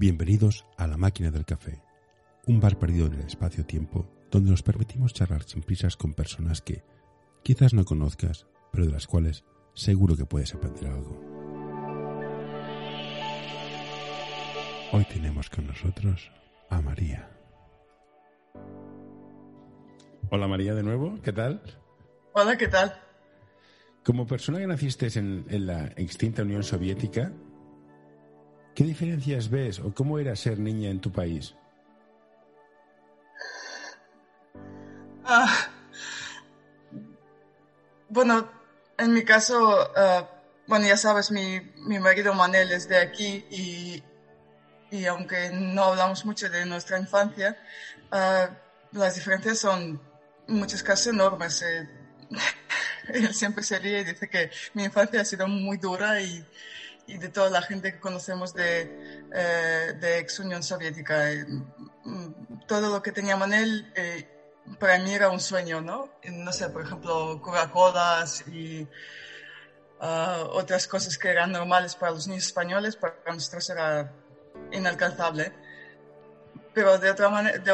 Bienvenidos a La Máquina del Café, un bar perdido en el espacio-tiempo donde nos permitimos charlar sin prisas con personas que quizás no conozcas, pero de las cuales seguro que puedes aprender algo. Hoy tenemos con nosotros a María. Hola María de nuevo, ¿qué tal? Hola, ¿qué tal? Como persona que naciste en, en la extinta Unión Soviética, ¿qué diferencias ves o cómo era ser niña en tu país? Ah, bueno, en mi caso, ah, bueno, ya sabes, mi, mi marido Manel es de aquí y, y aunque no hablamos mucho de nuestra infancia, ah, las diferencias son en muchos casos enormes. Eh, él siempre se ríe y dice que mi infancia ha sido muy dura y, y de toda la gente que conocemos de, eh, de ex Unión Soviética. Eh, mm, todo lo que tenía Manel eh, para mí era un sueño, ¿no? No sé, por ejemplo, Coca-Colas y uh, otras cosas que eran normales para los niños españoles, para nosotros era inalcanzable. Pero de otra manera, de,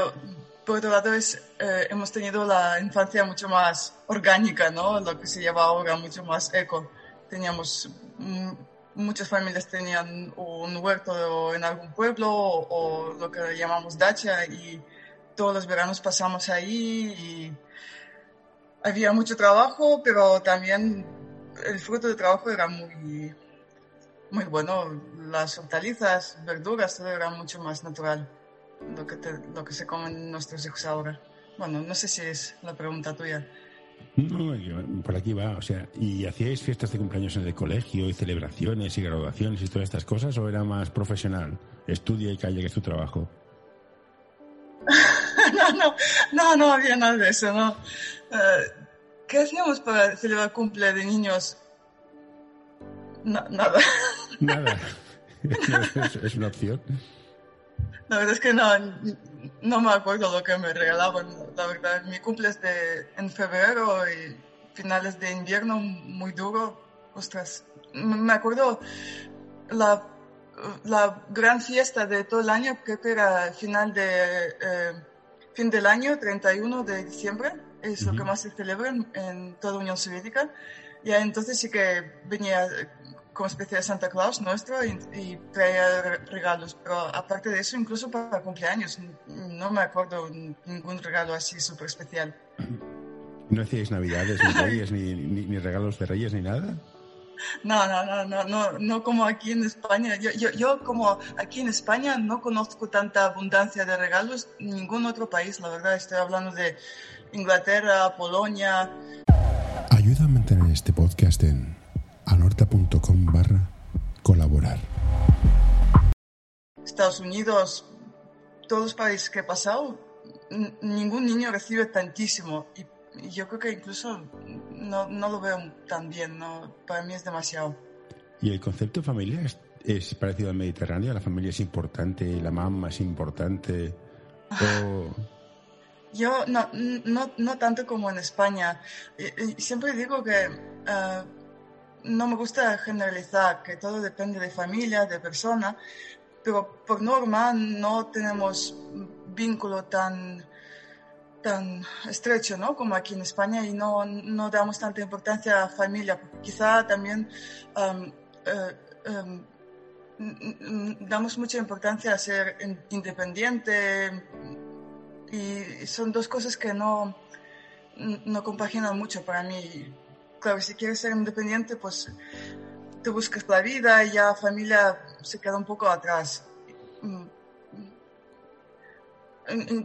por otro lado, es, eh, hemos tenido la infancia mucho más orgánica, ¿no? Lo que se llama ahora mucho más eco. Teníamos, mm, muchas familias tenían un huerto en algún pueblo o, lo que llamamos dacha y todos los veranos pasamos ahí y había mucho trabajo, pero también el fruto del trabajo era muy, muy bueno. Las hortalizas, verduras, todo era mucho más natural lo que, te, lo que se comen nuestros hijos ahora. Bueno, no sé si es la pregunta tuya. No, por aquí va, o sea, ¿y hacíais fiestas de cumpleaños en el colegio y celebraciones y graduaciones y todas estas cosas o era más profesional? Estudia y calle, que es tu trabajo. no, no, no, no había nada de eso, ¿no? Uh, ¿Qué hacíamos para celebrar cumple de niños? No, nada. Nada. es, es una opción. La verdad es que no, no me acuerdo lo que me regalaban. La verdad, mi cumple es de, en febrero y finales de invierno, muy duro. Ostras, me acuerdo la, la gran fiesta de todo el año, creo que era final de eh, fin del año, 31 de diciembre, es uh -huh. lo que más se celebra en, en toda Unión Soviética. Y entonces sí que venía como especie de Santa Claus nuestro y, y, traía regalos, pero aparte de eso, incluso para cumpleaños, no me acuerdo ningún regalo así súper especial. ¿No hacíais navidades, ni reyes, ni, ni, ni, regalos de reyes, ni nada? No, no, no, no, no, no como aquí en España. Yo, yo, yo como aquí en España no conozco tanta abundancia de regalos, ningún otro país, la verdad, estoy hablando de Inglaterra, Polonia. Ayuda a mantener este podcast en anorta.com barra colaborar. Estados Unidos, todos los países que he pasado, ningún niño recibe tantísimo. Y, y yo creo que incluso no, no, lo veo tan bien, ¿no? para mí es demasiado. ¿Y el concepto de familia es, es parecido al Mediterráneo? ¿La familia es importante? ¿La mamá es importante? O... Yo no, no, no tanto como en España. Siempre digo que uh, no me gusta generalizar, que todo depende de familia, de persona, pero por norma no tenemos vínculo tan, tan estrecho ¿no? como aquí en España y no, no damos tanta importancia a familia, quizá también uh, um, damos mucha importancia a ser independiente y son dos cosas que no, no compaginan mucho para mí claro, si quieres ser independiente, pues te buscas la vida y ya familia se queda un poco atrás.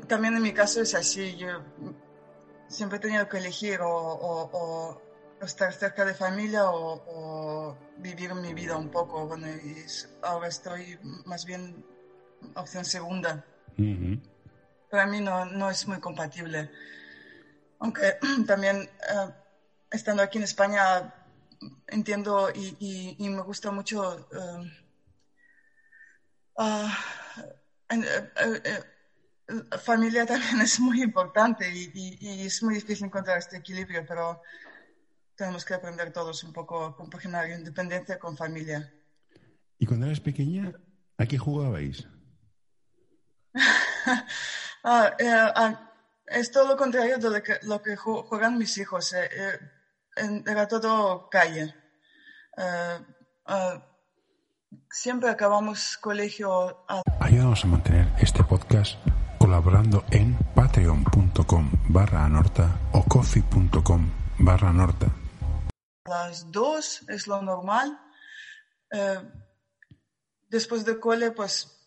También en mi caso es así, yo siempre he tenido que elegir o, o, o estar cerca de familia o, o, vivir mi vida un poco. Bueno, y ahora estoy más bien opción segunda. Uh -huh. Para mí no, no es muy compatible. Aunque también... Uh, estando aquí en España entiendo y, y, y me gusta mucho uh, uh, familia también es muy importante y, y, es muy difícil encontrar este equilibrio, pero tenemos que aprender todos un poco a compaginar independencia con familia. ¿Y cuando eras pequeña, a qué jugabais? Ah, eh, ah, es todo lo contrario de lo que, lo que juegan mis hijos. Eh, eh, era todo calle. Ah, siempre acabamos colegio. Ayudamos a mantener este podcast colaborando en patreon.com barra anorta o coffee.com barra anorta. Las dos es lo normal. después de cole, pues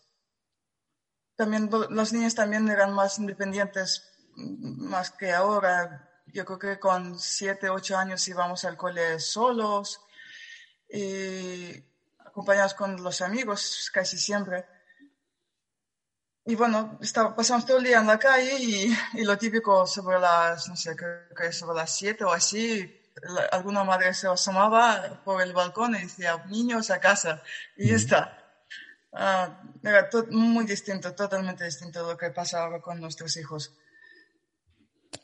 también los niños también eran más independientes más que ahora. Yo creo que con siete, ocho años íbamos al cole solos y acompañados con los amigos casi siempre. Y bueno, pasamos todo el día en la calle y, y, lo típico sobre las, no sé, creo que sobre las siete o así, alguna madre se asomaba por el balcón y decía, niños a casa. Y ya está. Ah, era muy distinto, totalmente distinto de lo que pasa ahora con nuestros hijos.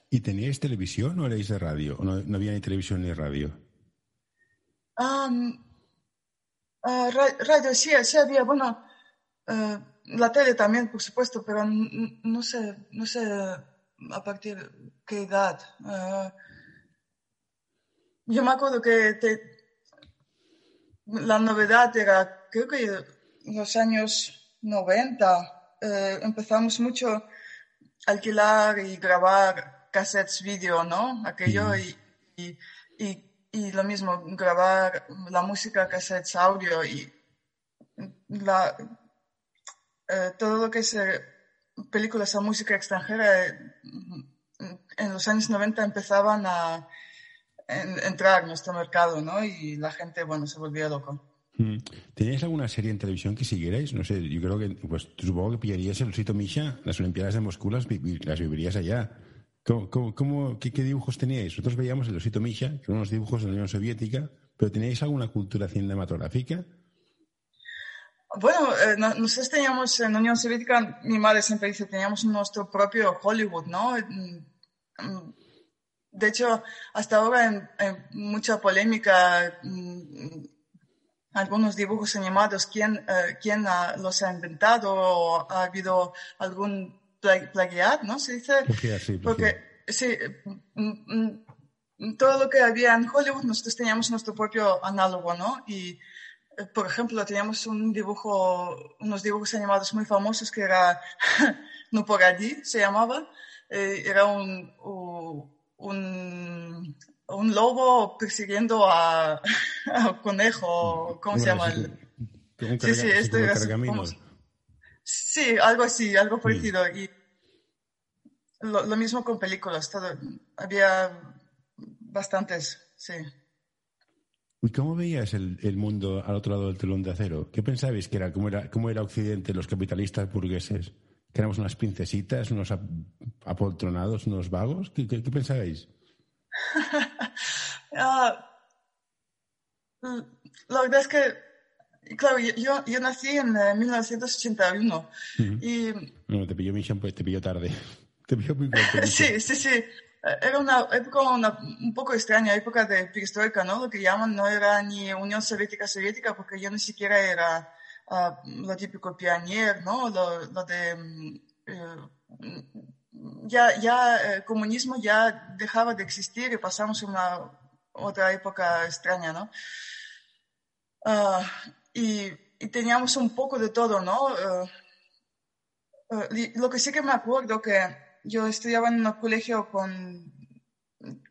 ¿Y teníais televisión o erais de radio? ¿O no, había ni televisión ni radio? Ah, radio, sí, sí había, bueno, eh, la tele también, por supuesto, pero no sé, no sé a partir de qué edad. Ah, yo me acuerdo que la novedad era, creo que los años 90 eh, empezamos mucho a alquilar y grabar cassettes video, ¿no? Aquello y, y, y, lo mismo, grabar la música, cassettes audio y la, eh, todo lo que es eh, películas o música extranjera en los años 90 empezaban a entrar en nuestro mercado, ¿no? Y la gente, bueno, se volvía loco. Mm. ¿Teníais alguna serie en televisión que siguierais? No sé, yo creo que, pues supongo que pillarías el Osito Misha, las Olimpiadas de Moscú las, vivirías allá. ¿Cómo, qué, dibujos teníais? Nosotros veíamos el Osito Misha, que eran unos dibujos de la Unión Soviética, pero ¿teníais alguna cultura cinematográfica? Bueno, eh, nosotros teníamos en la Unión Soviética, mi madre siempre dice, teníamos nuestro propio Hollywood, ¿no? Mm, mm, de hecho, hasta ahora hay mucha polémica algunos dibujos animados, quién, eh, quién los ha inventado o ha habido algún plagiat, ¿no? Se dice. Porque sí, mm, mm, todo lo que había en Hollywood, nosotros teníamos nuestro propio análogo, ¿no? Y, eh, por ejemplo, teníamos un dibujo, unos dibujos animados muy famosos que era No por allí, se llamaba. Eh, era un, un un lobo persiguiendo a, un conejo, ¿cómo se llama? sí, sí, esto Sí, algo así, algo parecido. Y lo, mismo con películas, había bastantes, sí. ¿Y cómo veías el, el, mundo al otro lado del telón de acero? ¿Qué pensabais que era? ¿Cómo era, cómo era Occidente, los capitalistas burgueses? ¿Que éramos unas princesitas, unos apoltronados, unos vagos? ¿Qué, qué pensabais? Ah, la verdad es que, claro, yo, yo nací en 1981 eh, y... No, te pilló mi pues te pilló tarde. Te pilló muy Sí, sí, sí. Era una época un poco extraña, época de perestroika, ¿no? Lo que llaman no era ni Unión Soviética Soviética, porque yo ni siquiera era uh, lo típico pioneer, ¿no? Lo, lo de... Eh, ya, ya el comunismo ya dejaba de existir y pasamos a una otra época extraña, ¿no? Ah, y, teníamos un poco de todo, ¿no? Ah, ah, lo que sí que me acuerdo que yo estudiaba en un colegio con,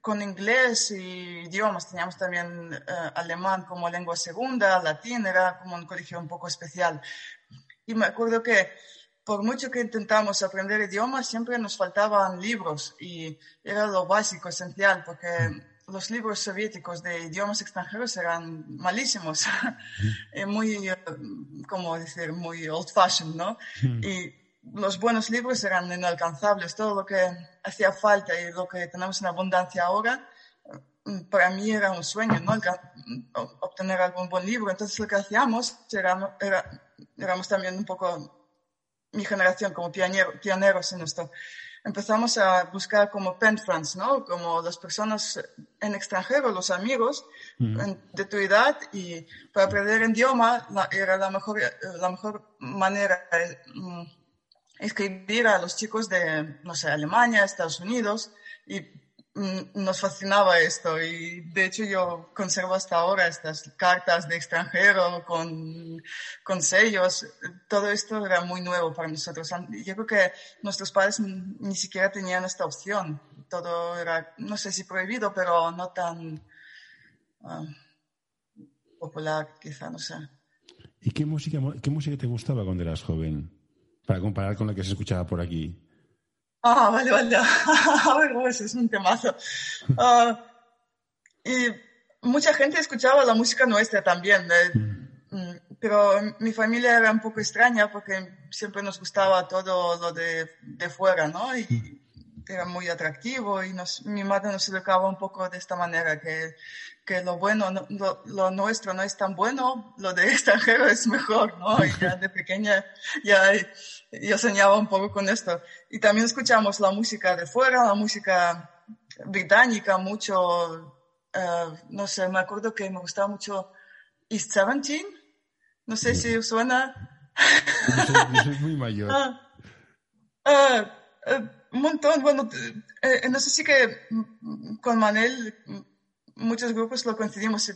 con inglés y idiomas, teníamos también alemán como lengua segunda, latín, era como un colegio un poco especial. Y me acuerdo que por mucho que intentamos aprender idiomas, siempre nos faltaban libros y era lo básico, esencial, porque los libros soviéticos de idiomas extranjeros eran malísimos, muy, como decir, muy old fashioned, ¿no? Y los buenos libros eran inalcanzables, todo lo que hacía falta y lo que tenemos en abundancia ahora, para mí era un sueño, ¿no? Obtener algún buen libro. Entonces lo que hacíamos era, era, éramos también un poco mi generación como pioneros en esto, empezamos a buscar como pen friends, ¿no? Como las personas en extranjero, los amigos de tu edad y para aprender idioma era la mejor, la mejor manera, mm, escribir a los chicos de, no sé, Alemania, Estados Unidos, y nos fascinaba esto y de hecho yo conservo hasta ahora estas cartas de extranjero con, con sellos. Todo esto era muy nuevo para nosotros. Yo creo que nuestros padres ni siquiera tenían esta opción. Todo era, no sé si prohibido, pero no tan ah, popular, quizá, no sé. ¿Y qué música, qué música te gustaba cuando eras joven? Para comparar con la que se escuchaba por aquí. Ah, vale, vale. Pues es un temazo. Ah, y mucha gente escuchaba la música nuestra también, mm. Pero mi familia era un poco extraña porque siempre nos gustaba todo lo de, fuera, ¿no? Era muy atractivo y nos, mi madre nos educaba un poco de esta manera, que, que lo bueno, lo, lo, nuestro no es tan bueno, lo de extranjero es mejor, ¿no? Y ya de pequeña ya yo soñaba un poco con esto. Y también escuchamos la música de fuera, la música británica, mucho, uh, no sé, me acuerdo que me gustaba mucho East Seventeen, no sé si os suena. Yo soy, muy mayor. Uh, uh, un montón. Bueno, eh, no sé si que con Manel muchos grupos lo coincidimos.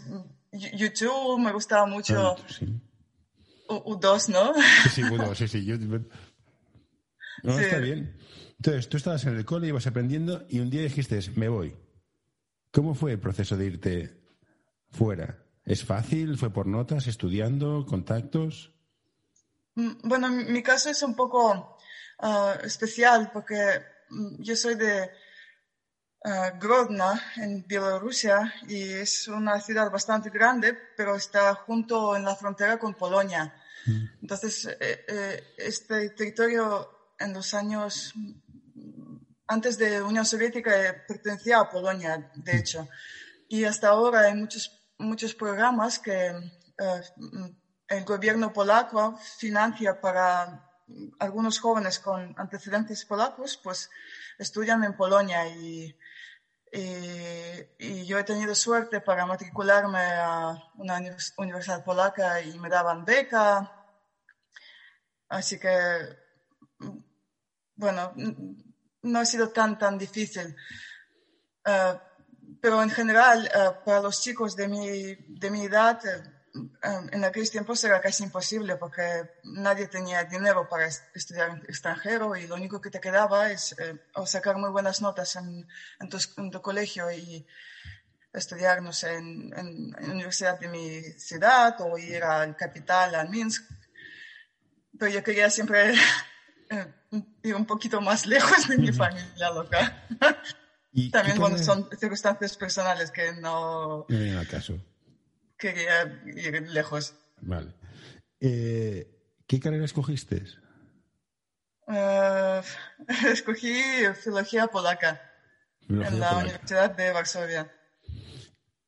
YouTube me gustaba mucho. U2, ¿no? Sí, bueno, sí, sí. No, está bien. Entonces, tú estabas en el cole, ibas aprendiendo y un día dijiste, me voy. ¿Cómo fue el proceso de irte fuera? ¿Es fácil? ¿Fue por notas, estudiando, contactos? Mm, bueno, mi caso es un poco Ah, especial porque mm, yo soy de uh, Grodno, en Bielorrusia, y es una ciudad bastante grande, pero está junto en la frontera con Polonia. Mm. Entonces, eh, eh, este territorio en los años mm, antes de la Unión Soviética eh, pertenecía a Polonia, de hecho. Y hasta ahora hay muchos, muchos programas que el gobierno polaco financia para algunos jóvenes con antecedentes polacos, pues estudian en Polonia y, y, yo he tenido suerte para matricularme a una universidad polaca y me daban beca. Así que, bueno, no ha sido tan, tan difícil. Eh, pero en general, eh, para los chicos de mi, de mi edad, en aquellos tiempos era casi imposible porque nadie tenía dinero para estudiar en extranjero y lo único que te quedaba es eh, sacar muy buenas notas en, tu, colegio y estudiar, no sé, en, la universidad de mi ciudad o ir al capital, a Minsk. Pero yo quería siempre eh, ir un poquito más lejos de mi familia local. También, bueno, son circunstancias personales que no... No vienen al caso quería ir lejos. Vale. Eh, ¿Qué carrera escogiste? Uh, escogí filología polaca en la Universidad de Varsovia.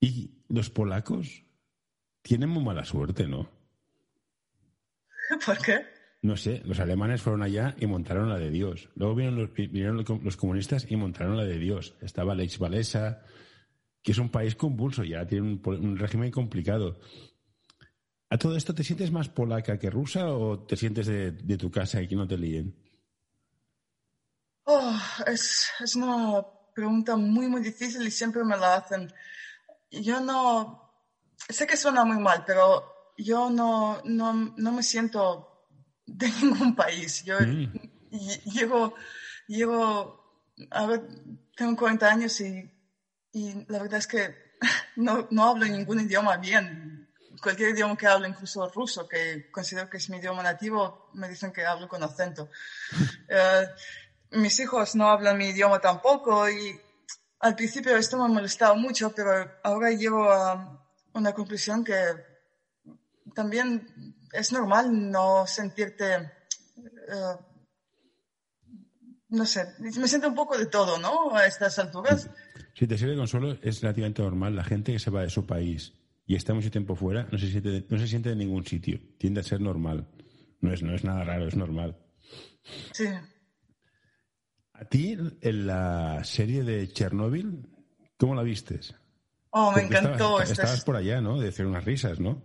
¿Y los polacos tienen muy mala suerte, no? ¿Por qué? No sé, los alemanes fueron allá y montaron la de Dios. Luego vinieron los, los comunistas y montaron la de Dios. Estaba Lech Walesa, que es un país convulso, ya tiene un, régimen complicado. ¿A todo esto te sientes más polaca que rusa o te sientes de, tu casa y que no te líen? Oh, es, es, una pregunta muy, muy difícil y siempre me la hacen. Yo no, sé que suena muy mal, pero yo no, no, no me siento de ningún país. Yo mm. llevo, llevo, a ver, tengo 40 años y y la verdad es que no, no hablo ningún idioma bien. Cualquier idioma que hablo, incluso ruso, que considero que es mi idioma nativo, me dicen que hablo con acento. Eh, mis hijos no hablan mi idioma tampoco y al principio esto me ha molestado mucho, pero ahora llego a una conclusión que también es normal no sentirte, eh, no sé, me siento un poco de todo, ¿no? A estas alturas. Si te sirve consuelo, es relativamente normal. La gente que se va de su país y está mucho tiempo fuera no se siente, no se siente en ningún sitio. Tiende a ser normal. No es, no es nada raro, es normal. Sí. ¿A ti, en la serie de Chernobyl, cómo la vistes? Oh, me encantó. Estabas, por allá, ¿no? De hacer unas risas, ¿no?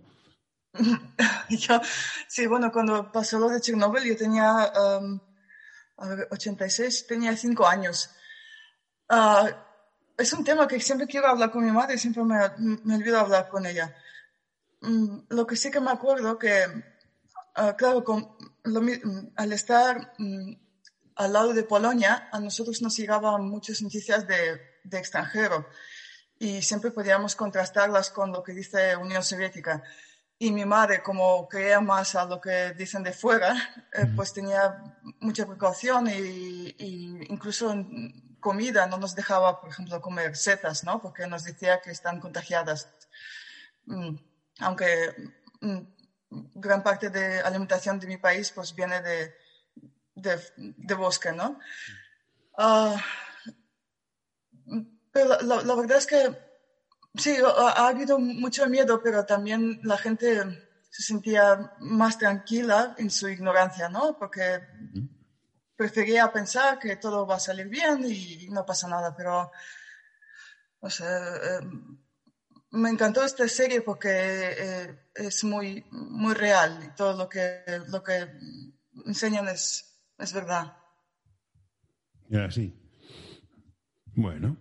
yo, sí, bueno, cuando pasó lo de Chernobyl, yo tenía um, 86, tenía cinco años. Ah, es un tema que siempre quiero hablar con mi madre, siempre me, me olvido hablar con ella. Mm, lo que sí que me acuerdo que, ah, claro, con, al estar mm, al lado de Polonia, a nosotros nos llegaban muchas noticias de, de extranjero y siempre podíamos contrastarlas con lo que dice Unión Soviética. Y mi madre, como creía más a lo que dicen de fuera, eh, pues tenía mucha precaución y, incluso comida no nos dejaba, por ejemplo, comer setas, ¿no? Porque nos decía que están contagiadas. Mm, aunque mm, gran parte de alimentación de mi país pues viene de, de, bosque, ¿no? Ah, pero la, verdad es que sí, ha, habido mucho miedo, pero también la gente se sentía más tranquila en su ignorancia, ¿no? Porque prefería pensar que todo va a salir bien y no pasa nada, pero, o sea, eh, me encantó esta serie porque eh, es muy, muy real y todo lo que, lo que enseñan es, es verdad. Ya, sí. Bueno.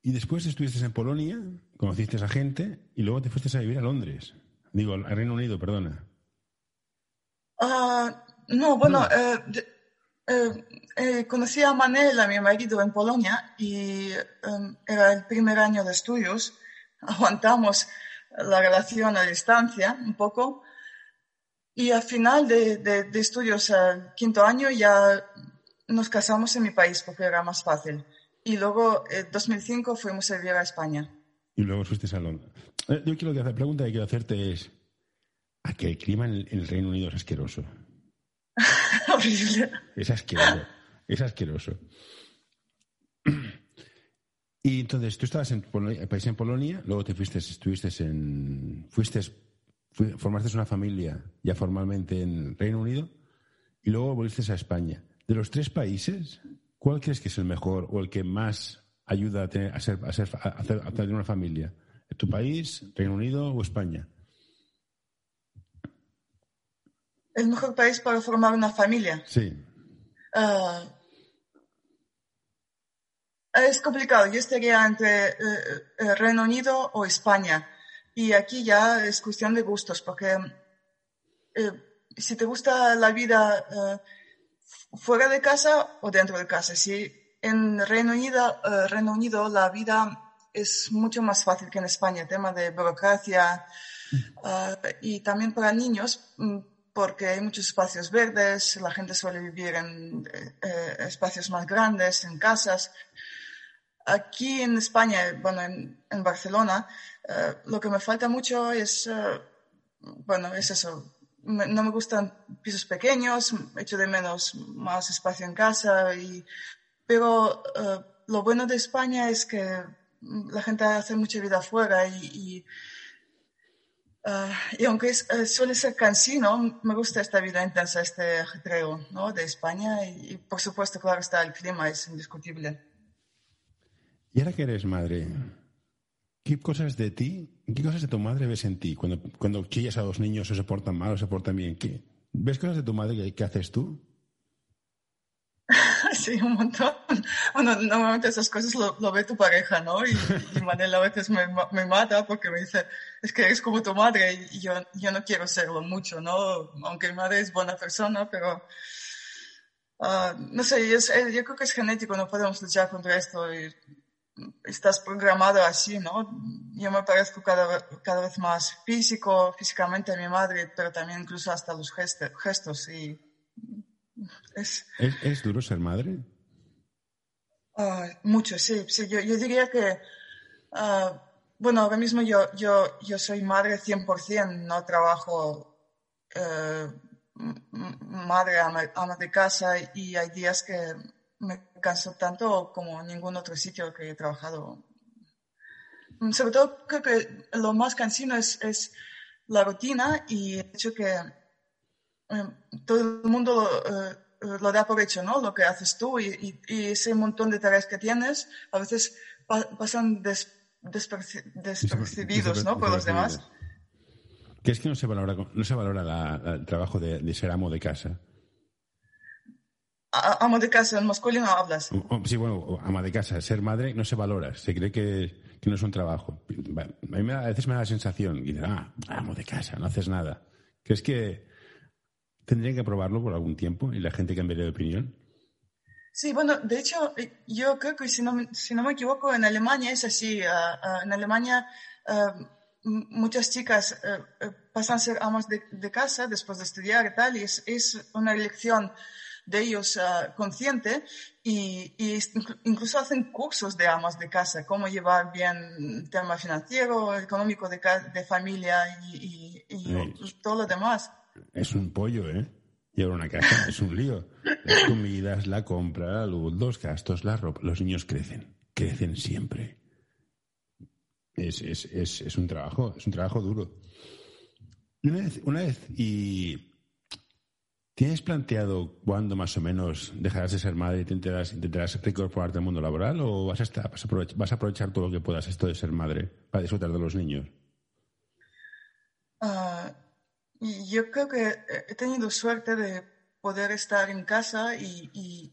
Y después estuviste en Polonia, conociste a gente y luego te fuiste a vivir a Londres. Digo, al Reino Unido, perdona. Ah, no, bueno, eh, eh, eh, conocí a Manel, a mi marido, en Polonia y em, era el primer año de estudios. Aguantamos la relación a distancia un poco y al final de, de, de estudios, al quinto año, ya nos casamos en mi país porque era más fácil y luego en 2005 fuimos a vivir a España. Y luego fuiste a Londres. Eh, yo quiero que la pregunta que quiero hacerte es, ¿a qué el clima en el, Reino Unido es asqueroso? Es asqueroso. Es asqueroso. Y entonces tú estabas en Polonia, país en Polonia, luego te fuiste, estuviste en, fuiste, formaste una familia ya formalmente en Reino Unido y luego volviste a España. De los tres países, ¿Cuál crees que es el mejor o el que más ayuda a, tener, a, ser, a, ser, a, tener una familia? ¿Tu país, Reino Unido o España? ¿El mejor país para formar una familia? Sí. Ah, es complicado. Yo estaría entre eh, eh, Reino Unido o España. Y aquí ya es cuestión de gustos, porque eh, si te gusta la vida fuera de casa o dentro de casa. Si en Reino Unido, eh, Reino Unido la vida es mucho más fácil que en España, tema de burocracia eh, y también para niños, mm, porque hay muchos espacios verdes, la gente suele vivir en eh, espacios más grandes, en casas. Aquí en España, bueno, en, en Barcelona, lo que me falta mucho es, bueno, es eso, no me gustan pisos pequeños, echo de menos más espacio en casa, y, pero eh, lo bueno de España es que la gente hace mucha vida afuera y, y, eh, aunque eh, suele ser cansino, me gusta esta vida intensa, este ajetreo ¿no? de España y, por supuesto, claro está, el clima es indiscutible. ¿Y ahora que eres madre? ¿Qué cosas de ti, qué cosas de tu madre ves en ti cuando, cuando chillas a dos niños o se portan mal o se portan bien? ¿Qué? ¿Ves cosas de tu madre que, haces tú? Sí, un montón. Bueno, normalmente esas cosas lo, ve tu pareja, ¿no? Y, y Manel a veces me, me, mata porque me dice, es que eres como tu madre y yo, yo no quiero serlo mucho, ¿no? Aunque mi madre es buena persona, pero... Uh, no sé, yo, yo, creo que es genético, no podemos luchar contra esto. Y estás programado así, ¿no? Yo me parezco cada, cada vez más físico, físicamente a mi madre, pero también incluso hasta los gestos. y es, ¿Es, duro ser madre? mucho, sí. sí yo, yo diría que, ah, bueno, ahora mismo yo, yo, yo soy madre 100%, no trabajo eh, madre ama de casa y hay días que me canso tanto como ningún otro sitio que he trabajado. Sobre todo creo que lo más cansino es, es la rutina y el hecho que em, todo el mundo eh, lo da por hecho, ¿no? Lo que haces tú y, y, ese montón de tareas que tienes a veces pasan despercibidos, ¿no? Por los demás. ¿Qué es que no se valora, no se valora el trabajo de, de ser amo de casa? amo de casa, en masculino hablas. Sí, bueno, ama de casa. Ser madre no se valora, se cree que, no es un trabajo. A, mí a veces me da la sensación, y dice, ah, amo de casa, no haces nada. ¿Crees que tendrían que probarlo por algún tiempo y la gente cambiaría de opinión? Sí, bueno, de hecho, yo creo que si no, si no me equivoco, en Alemania es así. Ah, ah, en Alemania ah, muchas chicas eh, pasan a ser amas de, de, casa después de estudiar y tal, y es, es una elección de ellos uh, consciente y, y, incluso hacen cursos de amas de casa, cómo llevar bien el tema financiero, económico de, de familia y, y, todo lo demás. Es un pollo, ¿eh? Llevar una casa es un lío. Las comidas, la compra, la luz, los gastos, la ropa. Los niños crecen, crecen siempre. Es, es, es, es un trabajo, es un trabajo duro. Una vez, una vez y ¿Tienes planteado cuándo más o menos dejarás de ser madre y te intentarás, intentarás al mundo laboral o vas a, estar, vas, a aprovechar, todo lo que puedas esto de ser madre para disfrutar de los niños? Ah, yo creo que he tenido suerte de poder estar en casa y,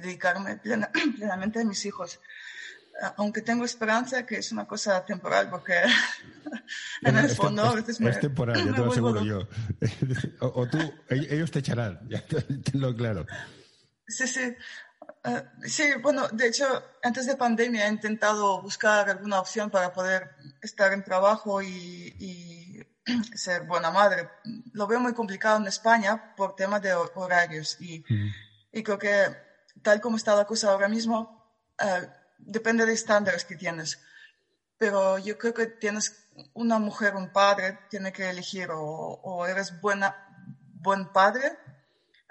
dedicarme plenamente a mis hijos aunque tengo esperanza que es una cosa temporal, porque en el fondo a veces me... Es temporal, ya te lo aseguro yo. O, tú, ellos te echarán, ya claro. Sí, sí. Eh, sí, bueno, de hecho, antes de pandemia he intentado buscar alguna opción para poder estar en trabajo y, ser buena madre. Lo veo muy complicado en España por temas de horarios y, y creo que tal como está la cosa ahora mismo, uh, depende de estándares que tienes. Pero yo creo que tienes una mujer, un padre, tiene que elegir o, eres buena, buen padre,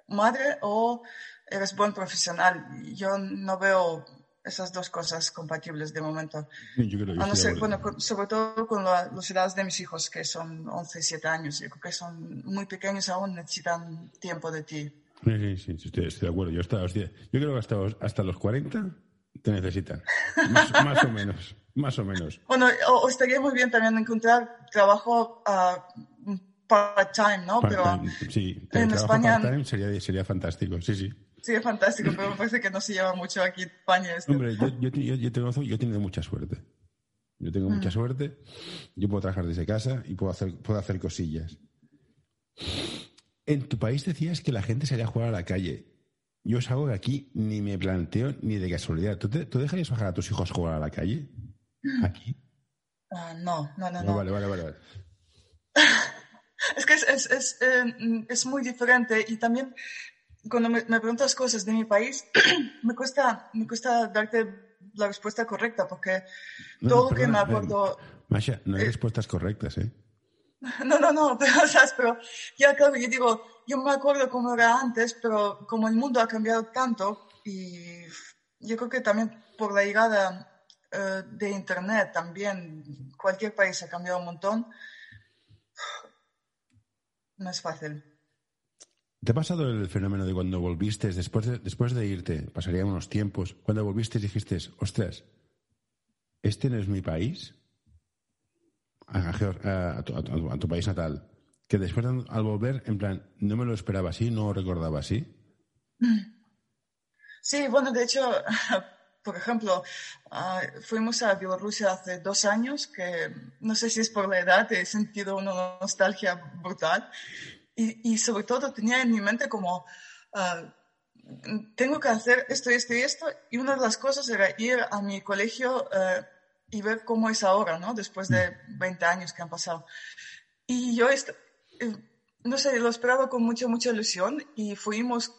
madre, o eres buen profesional. Yo no veo esas dos cosas compatibles de momento. bueno, sobre todo con los edades de mis hijos, que son 11 y 7 años. Yo creo que son muy pequeños aún, necesitan tiempo de ti. Sí, sí, sí estoy, de acuerdo. Yo, hasta, yo creo que hasta, hasta los 40 te necesitan. Más, o menos, más o menos. Bueno, o, estaría muy bien también encontrar trabajo uh, part-time, ¿no? pero sí, en España part-time sería, sería fantástico, sí, sí. Sí, es fantástico, pero me parece que no se lleva mucho aquí en España. Esto. Hombre, yo, yo, yo, yo, tengo, yo he tenido mucha suerte. Yo tengo mucha mm. suerte, yo puedo trabajar desde casa y puedo hacer, puedo hacer cosillas. En tu país decías que la gente salía a jugar a la calle yo es algo que aquí ni me planteo ni de casualidad. ¿Tú, te, dejarías bajar a tus hijos a jugar a la calle? ¿Aquí? Ah, no, no, no, no. Vale, vale, vale. es que es, es, em, es, muy diferente y también cuando me, preguntas cosas de mi país, me, cuesta, me cuesta darte la respuesta correcta porque todo lo que me acuerdo... Masha, no hay respuestas correctas, ¿eh? No, no, no, pero, ¿sabes? pero ya claro, yo digo, yo me acuerdo cómo era antes, pero como el mundo ha cambiado tanto y yo creo que también por la llegada eh, de Internet también cualquier país ha cambiado un montón, no es fácil. ¿Te ha pasado el fenómeno de cuando volviste, después de, después de irte, pasarían unos tiempos, cuando volviste dijiste, ostras, este no es mi país? a, tu, país natal, que después al volver, en plan, no me lo esperaba así, no lo recordaba así? Sí, bueno, de hecho, por ejemplo, ah, fuimos a Bielorrusia hace dos años, que no sé si es por la edad, he sentido una nostalgia brutal. Y, sobre todo tenía en mi mente como, ah, tengo que hacer esto, esto y esto. Y una de las cosas era ir a mi colegio eh, y ver cómo es ahora, ¿no? Después de 20 mm. años que han pasado. Y yo, eh, no sé, lo esperaba con mucha, mucha ilusión y fuimos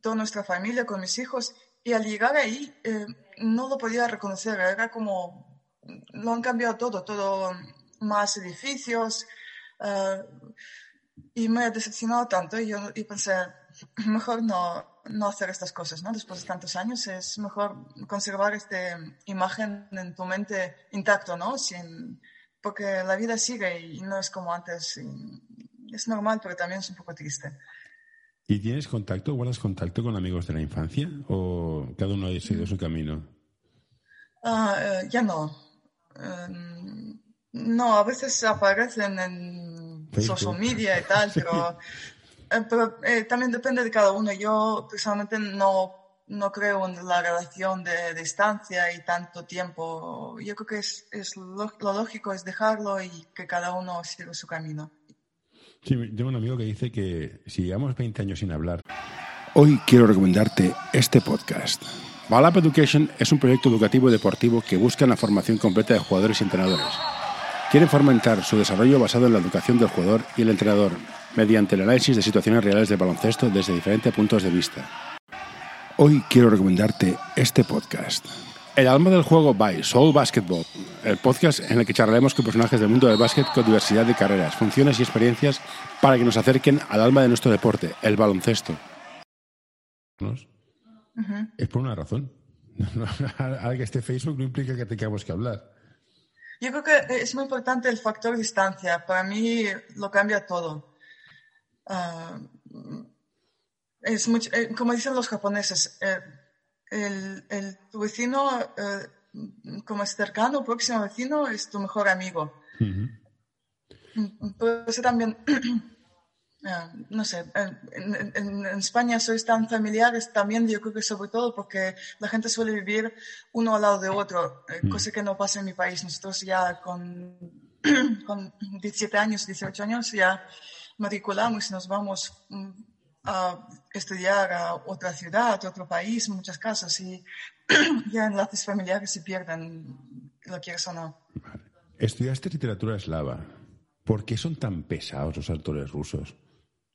toda nuestra familia con mis hijos y al llegar ahí eh, no lo podía reconocer, era como, lo han cambiado todo, todo más edificios eh, y me ha decepcionado tanto y yo y pensé, mejor no, no hacer estas cosas, ¿no? Después de tantos años es mejor conservar esta imagen en tu mente intacto, ¿no? Sin, porque la vida sigue y no es como antes. Es normal, pero también es un poco triste. ¿Y tienes contacto, guardas contacto con amigos de la infancia o cada uno ha seguido su camino? Eh, ya no. Em, no, a veces aparecen en social media y tal, pero eh, pero eh, también depende de cada uno. Yo personalmente no, no creo en la relación de distancia y tanto tiempo. Yo creo que es, es lo, lo lógico es dejarlo y que cada uno siga su camino. Sí, tengo un amigo que dice que si llevamos 20 años sin hablar. Hoy quiero recomendarte este podcast. Balap Education es un proyecto educativo y deportivo que busca la formación completa de jugadores y entrenadores. Quieren fomentar su desarrollo basado en la educación del jugador y el entrenador, mediante el análisis de situaciones reales de baloncesto desde diferentes puntos de vista. Hoy quiero recomendarte este podcast. El alma del juego by Soul Basketball, el podcast en el que charlaremos con personajes del mundo del básquet con diversidad de carreras, funciones y experiencias para que nos acerquen al alma de nuestro deporte, el baloncesto. Es por una razón. Al que esté Facebook no implica que tengamos que hablar. Yo creo que es muy importante el factor distancia. Para mí lo cambia todo. Ah, es mucho, eh, como dicen los japoneses, eh, el, el, tu vecino, eh, como es cercano, próximo vecino, es tu mejor amigo. Por eso también, no sé, en, en, España sois tan familiares también, yo creo que sobre todo porque la gente suele vivir uno al lado de otro, cosa que no pasa en mi país. Nosotros ya con, con 17 años, 18 años, ya matriculamos y nos vamos mm, a estudiar a otra ciudad, a otro país, muchas casas, y ya enlaces familiares se pierden, lo quieres o no. Estudiaste literatura eslava. ¿Por qué son tan pesados los autores rusos?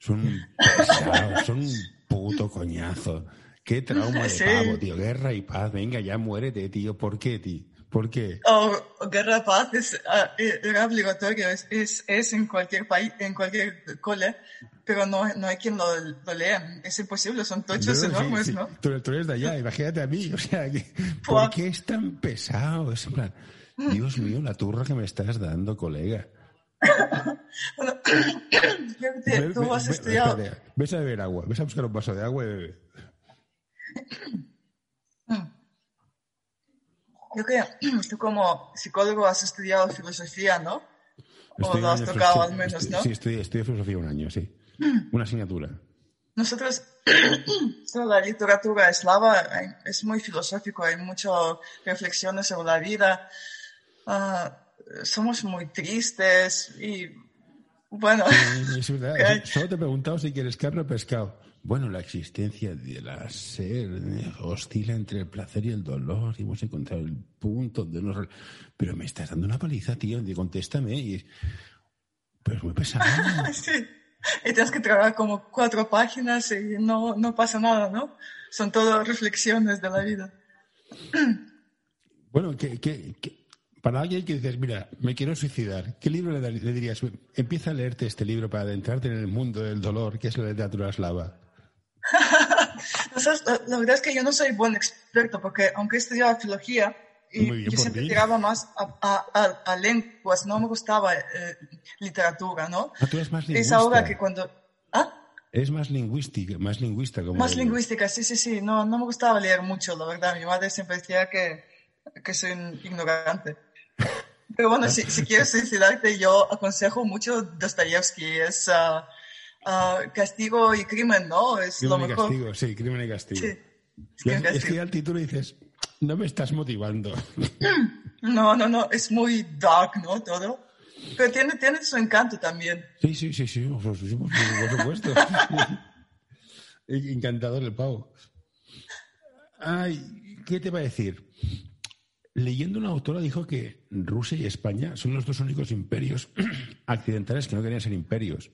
Son pesados, son un puto coñazo. Qué trauma de pavo, tío. Guerra y paz. Venga, ya muérete, tío. ¿Por qué, tío? ¿Por qué? Oh, guerra paz es, uh, obligatorio, es, es, es, en cualquier país, en cualquier cole, pero no, no hay quien lo, lo lea. Es imposible, son tochos no, enormes, sí, sí. ¿no? Tú, tú, eres de allá, imagínate a mí, o sea, que, ¿por qué es tan pesado? Es en plan, Dios mío, la turra que me estás dando, colega. Bueno, te, tú ve, has ve, estudiado. Ves a beber agua, ves a buscar un vaso de agua y bebe. Yo creo que tú como psicólogo has estudiado filosofía, ¿no? O lo has tocado al menos, estoy, ¿no? Sí, estudié, estudié filosofía un año, sí. Una asignatura. Nosotros, la literatura eslava es muy filosófico, hay muchas reflexiones sobre la vida. Uh, somos muy tristes y bueno. Es verdad. Solo te he preguntado si quieres carne o pescado. Bueno, la existencia de la ser oscila entre el placer y el dolor y hemos encontrado el punto de no... Pero me estás dando una paliza, tío, contéstame. Y... Pero es muy pesado. sí. Y tienes que trabajar como cuatro páginas y no, no pasa nada, ¿no? Son todas reflexiones de la vida. bueno, ¿qué, qué, qué? Para alguien que dices, mira, me quiero suicidar, ¿qué libro le, le, dirías? Empieza a leerte este libro para adentrarte en el mundo del dolor, que es la literatura eslava. la, la, verdad es que yo no soy buen experto porque aunque he estudiado filología y bien yo siempre ti. tiraba más a, a, a, a lenguas, no me gustaba eh, literatura, ¿no? Ah, tú eres más Es lingüista. ahora que cuando... ¿Ah? Eres más lingüística, más lingüista. Como Más lingüística, sí, sí, sí. No, no me gustaba leer mucho, la verdad. Mi madre siempre decía que, que soy un ignorante. Pero bueno, si, si quieres suicidarte, yo aconsejo mucho Dostoyevsky. Es ah, castigo y crimen, ¿no? Es lo Crimen y mejor. castigo, sí, crimen y castigo. Sí. Es, es castigo. que al título dices, no me estás motivando. No, no, no, es muy dark, ¿no? Todo. Pero tiene, tiene su encanto también. Sí, sí, sí, sí, por supuesto. Encantador el pavo. Ay, ¿qué te va a decir? Leyendo una autora dijo que Rusia y España son los dos únicos imperios accidentales que no querían ser imperios.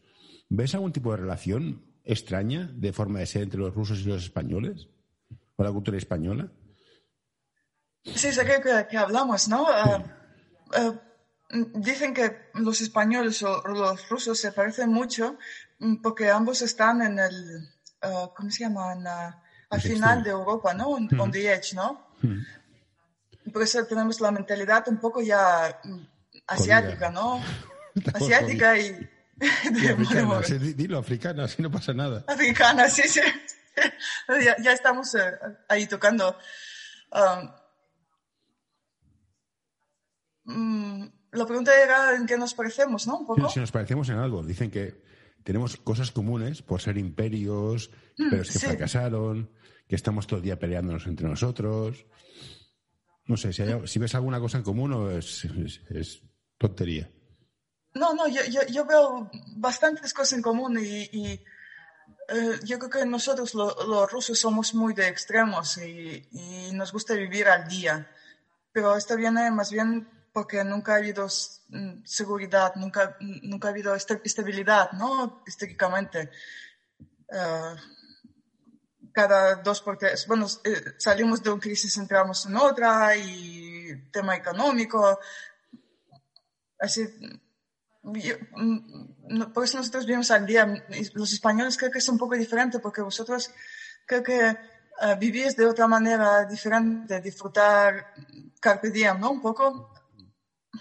¿Ves algún tipo de relación extraña de forma de ser entre los rusos y los españoles? ¿O la cultura española? Sí, sé que, que, que hablamos, ¿no? Ah, ah, dicen que los españoles o los rusos se parecen mucho mm, porque ambos están en el, ah, ¿cómo se llama? En, al final de Europa, ¿no? On, on the edge, ¿no? Hmm. Por eso tenemos la mentalidad un poco ya mm, asiática, ¿no? Asiática y... Y africana, de- sí, di- dilo africana, así no pasa nada. Africana, sí, sí. Ya, ya estamos eh, ahí tocando. Um, mm, la pregunta era en qué nos parecemos, ¿no? Un poco. Si nos parecemos en algo, dicen que tenemos cosas comunes por ser imperios, Mm, pero es que sí. fracasaron, que estamos todo el día peleándonos entre nosotros. No sé, si, hay- si ves alguna cosa en común o es, es- tontería. No, no, yo, yo, yo veo bastantes cosas en común y, eh, yo creo que nosotros lo- los rusos somos muy de extremos y, nos gusta vivir al día. Pero esto viene más bien porque nunca ha habido mm, seguridad, nunca, nunca ha habido esta- estabilidad, ¿no? Históricamente. Eh, cada dos por tres, bueno, eh, salimos de una crisis, entramos en otra y tema económico. Así, yo, mm, por eso nosotros vivimos al día. Los españoles creo que es un poco diferente porque vosotros creo que eh, vivís de otra manera diferente, disfrutar carpe diem, ¿no? Un poco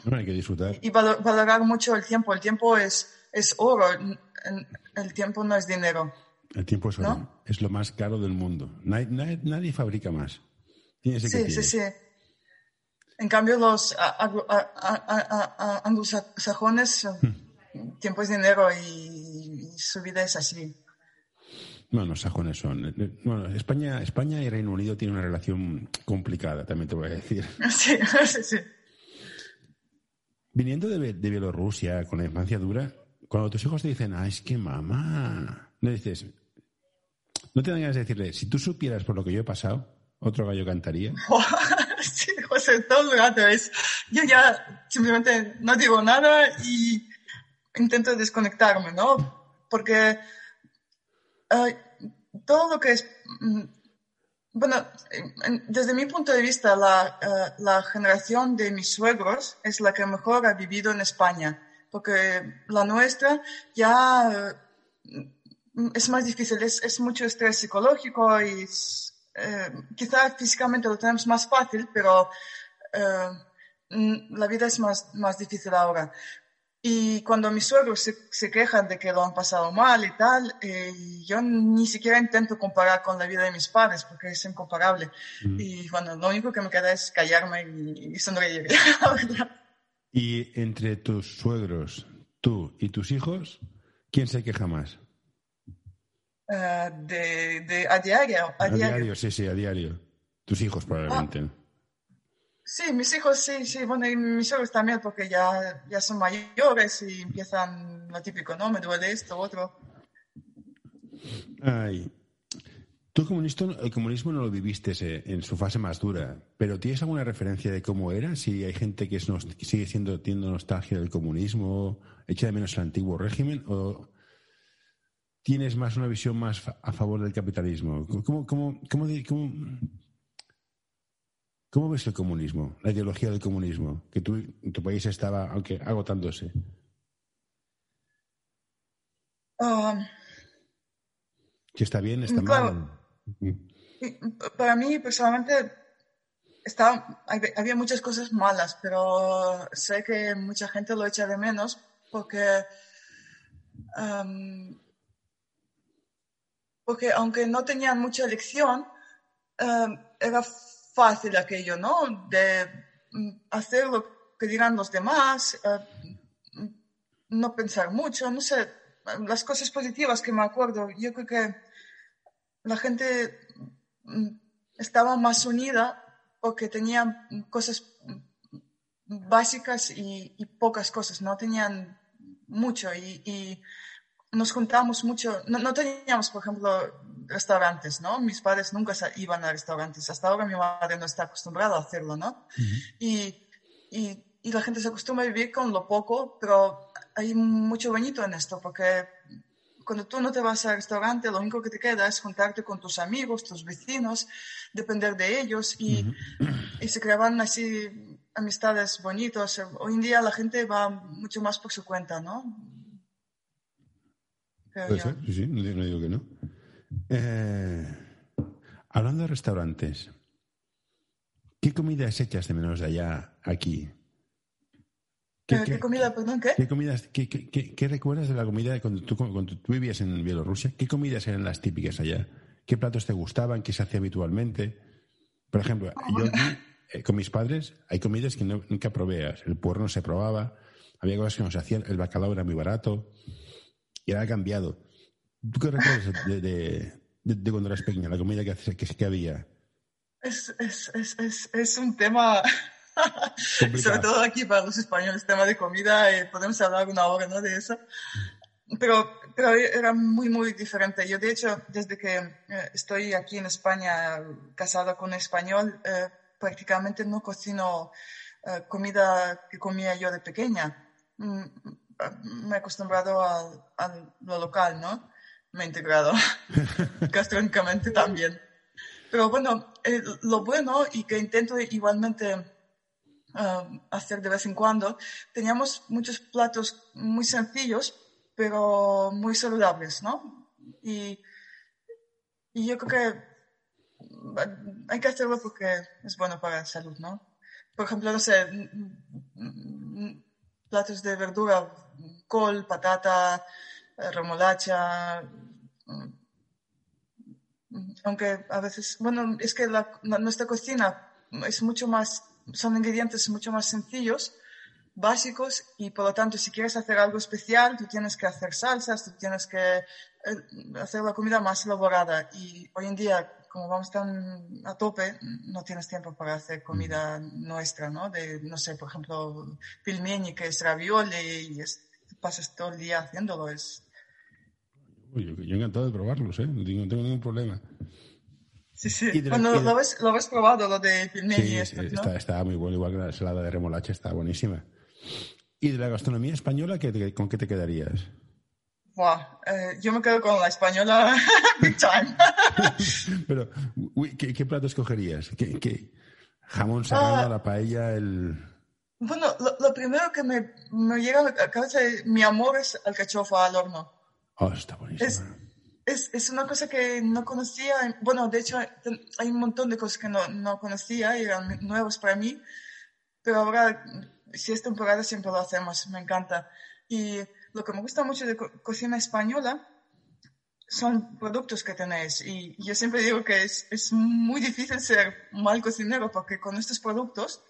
No hay que disfrutar. y valo- valorar mucho el tiempo. El tiempo es, es oro, el, el tiempo no es dinero. El tiempo es, oro. ¿No? es lo más caro del mundo. Nadie, nadie- nadie fabrica más. Que Sí, sí, sí. En cambio, los anglosajones, eh, tiempo es dinero y, y su vida es así. No, los sajones son. eh, Bueno, España, España y Reino Unido tienen una relación complicada, también te voy a decir. Sí, sí, sí. Viniendo de, de Bielorrusia con la infancia dura, cuando tus hijos te dicen, ah, es que mamá, no dices, no te dan ganas de decirle, si tú supieras por lo que yo he pasado, otro gallo cantaría. Sí, José, todo el rato es. Yo ya simplemente no digo nada y intento desconectarme, ¿no? Porque todo lo que es. mm, Bueno, en- desde mi punto de vista, la, eh, la generación de mis suegros es la que mejor ha vivido en España, porque la nuestra ya eh, es más difícil, es, es mucho estrés psicológico y eh, quizás físicamente lo tenemos más fácil, pero eh, mm, la vida es más, más difícil ahora. Y cuando mis suegros se, se quejan de que lo han pasado mal y tal, eh, yo ni siquiera intento comparar con la vida de mis padres porque es incomparable. Y bueno, lo único que me queda es callarme y, y sonreír. la verdad. Y entre tus suegros, tú y tus hijos, ¿quién se queja más? Eh, de, de, a diario, a, A diario. diario, sí, sí, a diario. Tus hijos probablemente. ¿no? Sí, mis hijos sí, sí, bueno, y mis suegros también porque ya, ya son mayores y empiezan lo típico, ¿no? Me duele esto, otro. Ay. Tú el comunismo, el comunismo no lo viviste eh, en su fase más dura, pero ¿tienes alguna referencia de cómo era? Si hay gente que, es nos- que sigue siendo teniendo nostalgia del comunismo, echa de menos el antiguo régimen, o tienes más una visión más a favor del capitalismo. ¿Cómo, cómo, cómo, di- cómo- cómo ves el comunismo, la ideología del comunismo, que tú, en tu país estaba, aunque agotándose? Que está bien, está Claro. mal. Para mí, personalmente, estaba, hab- había muchas cosas malas, pero sé que mucha gente lo echa de menos porque, porque aunque no tenían mucha elección, am, era fácil aquello, ¿no? De mm, hacer lo que digan los demás, mm, no pensar mucho, no sé, las cosas positivas que me acuerdo, yo creo que la gente mm, estaba más unida porque tenía cosas mm, básicas y, pocas cosas, no tenían mucho y nos juntamos mucho, no, no teníamos, por ejemplo, restaurantes, ¿no? Mis padres nunca iban a restaurantes, hasta ahora mi madre no está acostumbrada a hacerlo, ¿no? y, y, y la gente se acostumbra a vivir con lo poco, pero hay mucho bonito en esto, porque cuando tú no te vas al restaurante, lo único que te queda es juntarte con tus amigos, tus vecinos, depender de ellos y, y se creaban así amistades bonitas. Hoy en día la gente va mucho más por su cuenta, ¿no? Creo Puede yo. ser, sí, sí, no, digo- no digo que no. Eh, hablando de restaurantes, ¿qué comidas echas de menos de allá aquí? Eh, ¿Qué comida, perdón, qué? qué comidas, qué, qué- qué- qué recuerdas de la comida de cuando tú, cuando tú vivías en Bielorrusia? ¿Qué comidas eran las típicas allá? ¿Qué platos te gustaban? ¿Qué se hacía habitualmente? Por ejemplo, yo aquí, eh, con mis padres hay comidas que no- nunca probé. El puerro no se probaba, había cosas que no se hacían, el bacalao era muy barato. Y ahora ha cambiado. ¿Tú qué recuerdas de, de, cuando eras pequeña, la comida que, que, que había? Es, es, es, es, un tema, sobre todo aquí para los españoles, tema de comida, eh, podemos hablar una hora ¿no? de eso. Pero, pero era muy, muy diferente. Yo, de hecho, desde que eh, estoy aquí en España, casada con un español, eh, prácticamente no cocino comida que comía yo de pequeña. Mm, me he acostumbrado a, lo local, ¿no? Me he integrado gastronómicamente también. Pero bueno, eh, lo bueno y que intento igualmente um, hacer de vez en cuando, teníamos muchos platos muy sencillos, pero muy saludables, ¿no? Y, y yo creo que hay que hacerlo porque es bueno para la salud, ¿no? Por ejemplo, no sé, platos de verdura, col, patata, eh, remolacha, aunque a veces, bueno, es que nuestra cocina es mucho más, son ingredientes mucho más sencillos, básicos, y por lo tanto, si quieres hacer algo especial, tú tienes que hacer salsas, tú tienes que eh, hacer la comida más elaborada. Y hoy en día, como vamos tan a tope, no tienes tiempo para hacer comida nuestra, ¿no? De, no sé, por ejemplo, pilmeni, que es ravioli, y pasas todo el día haciéndolo, es yo, yo, encantado de probarlos, ¿eh? No tengo, ningún problema. Sí, sí. Cuando lo, ves, lo ves probado, lo de pilmeni sí, este, está, está, muy bueno, igual que la ensalada de remolacha, está buenísima. ¿Y de la gastronomía española, con qué te quedarías? Buah, eh, yo me quedo con la española big time. Pero, ¿qué, ¿qué, plato escogerías? ¿Qué, qué? Jamón serrano, uh, la paella, el... Bueno, lo, lo, primero que me, me llega a la cabeza es mi amor es el cachofa al horno. Oh, está buenísimo. Es, es, es, una cosa que no conocía. Bueno, de hecho, hay un montón de cosas que no, no conocía y eran nuevas para mí. Pero ahora, si es temporada, siempre lo hacemos. Me encanta. Y lo que me gusta mucho de cocina española son productos que tenéis. Y yo siempre digo que es, es muy difícil ser mal cocinero porque con estos productos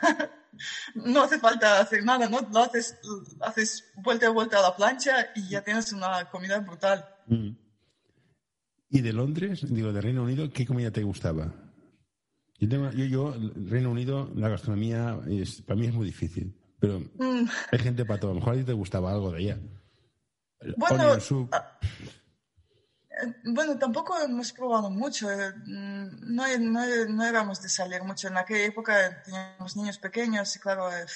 no hace falta hacer nada, ¿no? Lo haces, haces vuelta a vuelta a la plancha y ya tienes una comida brutal. Mm. ¿Y de Londres, digo, de Reino Unido, qué comida te gustaba? Yo, tengo, yo, yo Reino Unido, la gastronomía, para mí es muy difícil, pero mm. hay gente para todo. A lo mejor a ti te gustaba algo de ella. Bueno, bueno, tampoco hemos probado mucho. Eh, mm, no, no, no, éramos de salir mucho. En aquella época teníamos niños pequeños y claro, eh,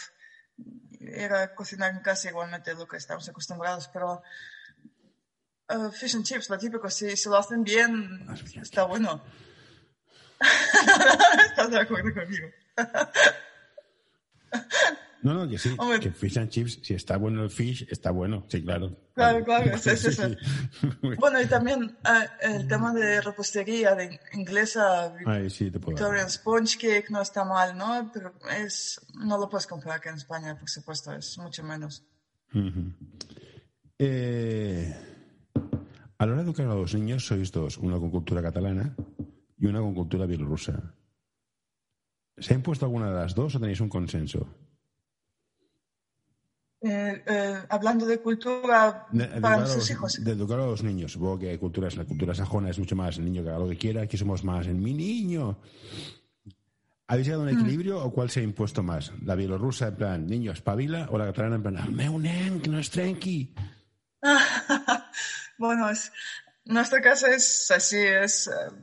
era cocinar en casa igualmente lo que estamos acostumbrados, pero uh, fish and chips, lo típico, si, si lo hacen bien, está bueno. ¿Estás de acuerdo conmigo? No, no, que sí, que fish and chips, si está bueno el fish, está bueno, sí, claro. Claro, claro, es eso. bueno, y también uh, el tema de repostería de inglesa, Ay, sí, Victorian Sponge Cake no está mal, ¿no? Pero es, no lo puedes comprar aquí en España, por supuesto, es mucho menos. eh, a la hora de educar a los niños sois dos, una con cultura catalana y una con cultura bielorrusa. ¿Se ha impuesto alguna de las dos o tenéis un consenso? Eh, eh, hablando de cultura para sus hijos. De educar a los niños. Supongo que culturas, la cultura sajona es mucho más el niño que haga lo que quiera. Aquí somos más en mi niño. ¿Habéis llegado a un mm. equilibrio o cuál se ha impuesto más? ¿La bielorrusa en plan niño espabila o la catalana en plan me unen, que no es tranqui? bueno, es, nuestra casa es así, es... Eh,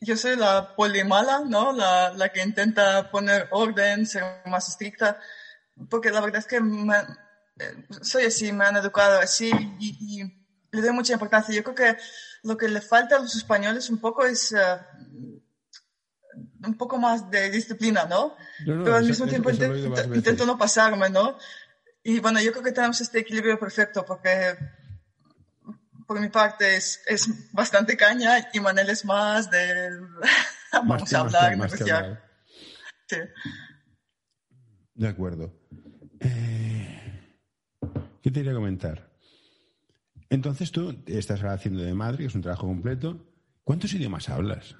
yo soy la polimala, ¿no? La, la que intenta poner orden, ser más estricta, porque la verdad es que me, soy así, me han educado así y, le doy mucha importancia. Yo creo que lo que le falta a los españoles un poco es eh, un poco más de disciplina, ¿no? Pero al mismo tiempo intento, no pasarme, ¿no? Y bueno, yo creo que tenemos este equilibrio perfecto porque por mi parte es, es bastante caña y Manel es más de vamos a hablar, negociar. Sí. De acuerdo. Eh... ¿Qué te quería comentar? Entonces tú estás haciendo de madre, que es un trabajo completo. ¿Cuántos idiomas hablas?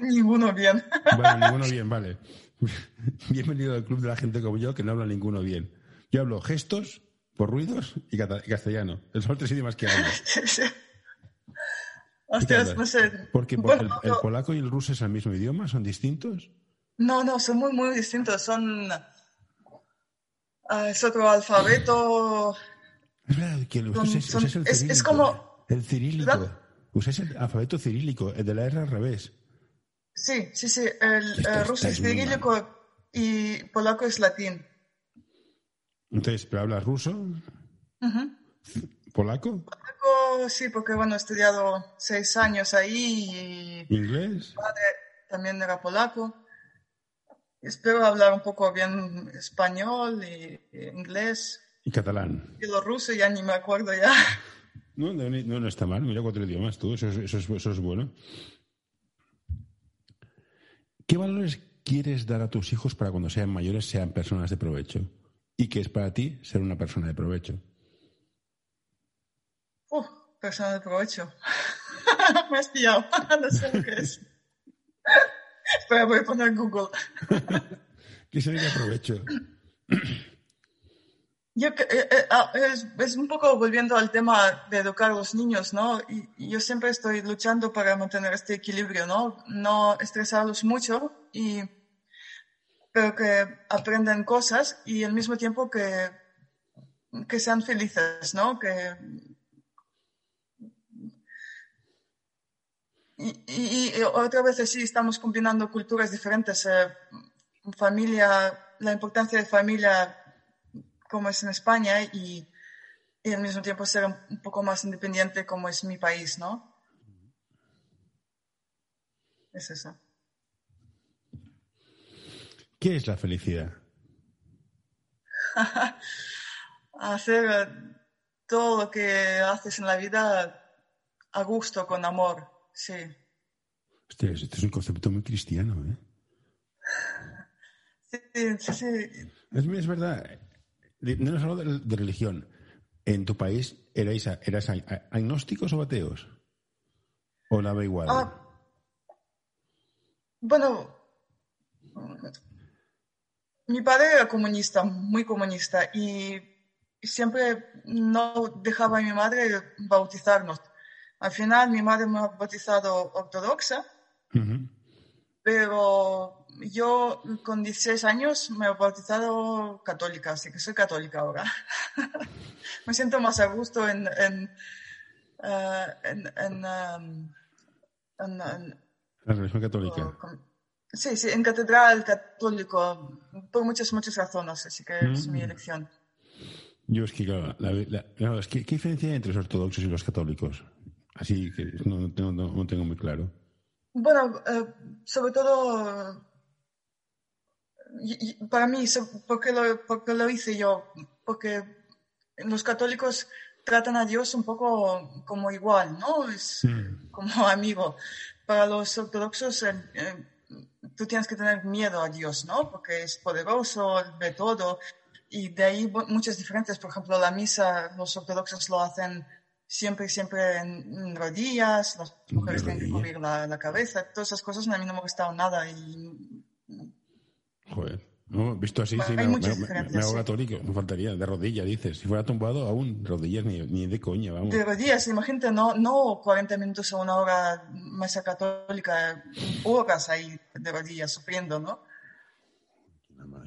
ninguno bien. bueno, ninguno bien, vale. Bienvenido al club de la gente como yo que no habla ninguno bien. Yo hablo gestos, por ruidos y, castellano. Son los tres idiomas que hablo. Hostias, no sé. Porque, el, polaco y el ruso es el mismo idioma, son distintos. No, no, son muy, muy distintos. Son. Ah, es otro alfabeto. Es verdad, que el es, como. El cirílico. Usáis el alfabeto cirílico, el de la R al revés. Sí, sí, sí. El, ruso es cirílico y polaco es latín. Entonces, ¿pero hablas ruso? ¿Polaco? Polaco, sí, porque bueno, he estudiado seis años ahí y... ¿Inglés? Mi padre también era polaco. Espero hablar un poco bien español y, inglés. ¿Y catalán? Y lo ruso ya ni me acuerdo ya. No, no, no está mal. Mira cuatro idiomas tú. Eso, eso, eso es bueno. ¿Qué valores quieres dar a tus hijos para cuando sean mayores sean personas de provecho? ¿Y qué es para ti ser una persona de provecho? Uh, persona de provecho. Me has pillado. no sé lo que es. Espera, voy a poner Google. ¿Qué sería de provecho? Yo, eh, eh, ah, es, un poco volviendo al tema de educar a los niños, ¿no? Y, yo siempre estoy luchando para mantener este equilibrio, ¿no? No estresarlos mucho y pero que aprendan cosas y al mismo tiempo que, que sean felices, ¿no? Que, y, y, otra vez sí estamos combinando culturas diferentes. Eh, familia, la importancia de familia como es en España y, y, al mismo tiempo ser un, poco más independiente como es mi país, ¿no? Es eso. ¿Qué es la felicidad? Hacer todo lo que haces en la vida a gusto, con amor, sí. Este es, un concepto muy cristiano, ¿eh? Sí, sí, sí. Es, verdad. No nos hablo de, religión. ¿En tu país erais, eras agnósticos o ateos? ¿O daba igual? Ah, bueno, mi padre era comunista, muy comunista, y siempre no dejaba a mi madre bautizarnos. Al final mi madre me ha bautizado ortodoxa, pero yo con 16 años me he bautizado católica, así que soy católica ahora. me siento más a gusto en, en, uh, en, um, la religión católica. Sí, sí, en catedral católico, por muchas, muchas razones, así que es mi mm. elección. Yo es que, claro, ¿qué, diferencia hay entre los ortodoxos y los católicos? Así que no, no, no tengo muy claro. Bueno, eh, sobre todo, para mí, ¿por qué, lo, porque lo hice yo? Porque los católicos tratan a Dios un poco como igual, ¿no? Es mm. como amigo. Para los ortodoxos, tú tienes que tener miedo a Dios, ¿no? Porque es poderoso, ve todo. Y de ahí muchas diferencias. Por ejemplo, la misa, los ortodoxos lo hacen siempre, siempre en rodillas, las mujeres tienen que cubrir la, cabeza. Todas esas cosas a mí no me ha gustado nada. Y... Joder. No, visto así, sí, me, me, hago católico, me faltaría, de rodillas, dices. Si fuera tumbado, aún rodillas ni, ni de coña, vamos. De rodillas, imagínate, no, no 40 minutos o una hora mesa católica, horas ahí de rodillas sufriendo, ¿no?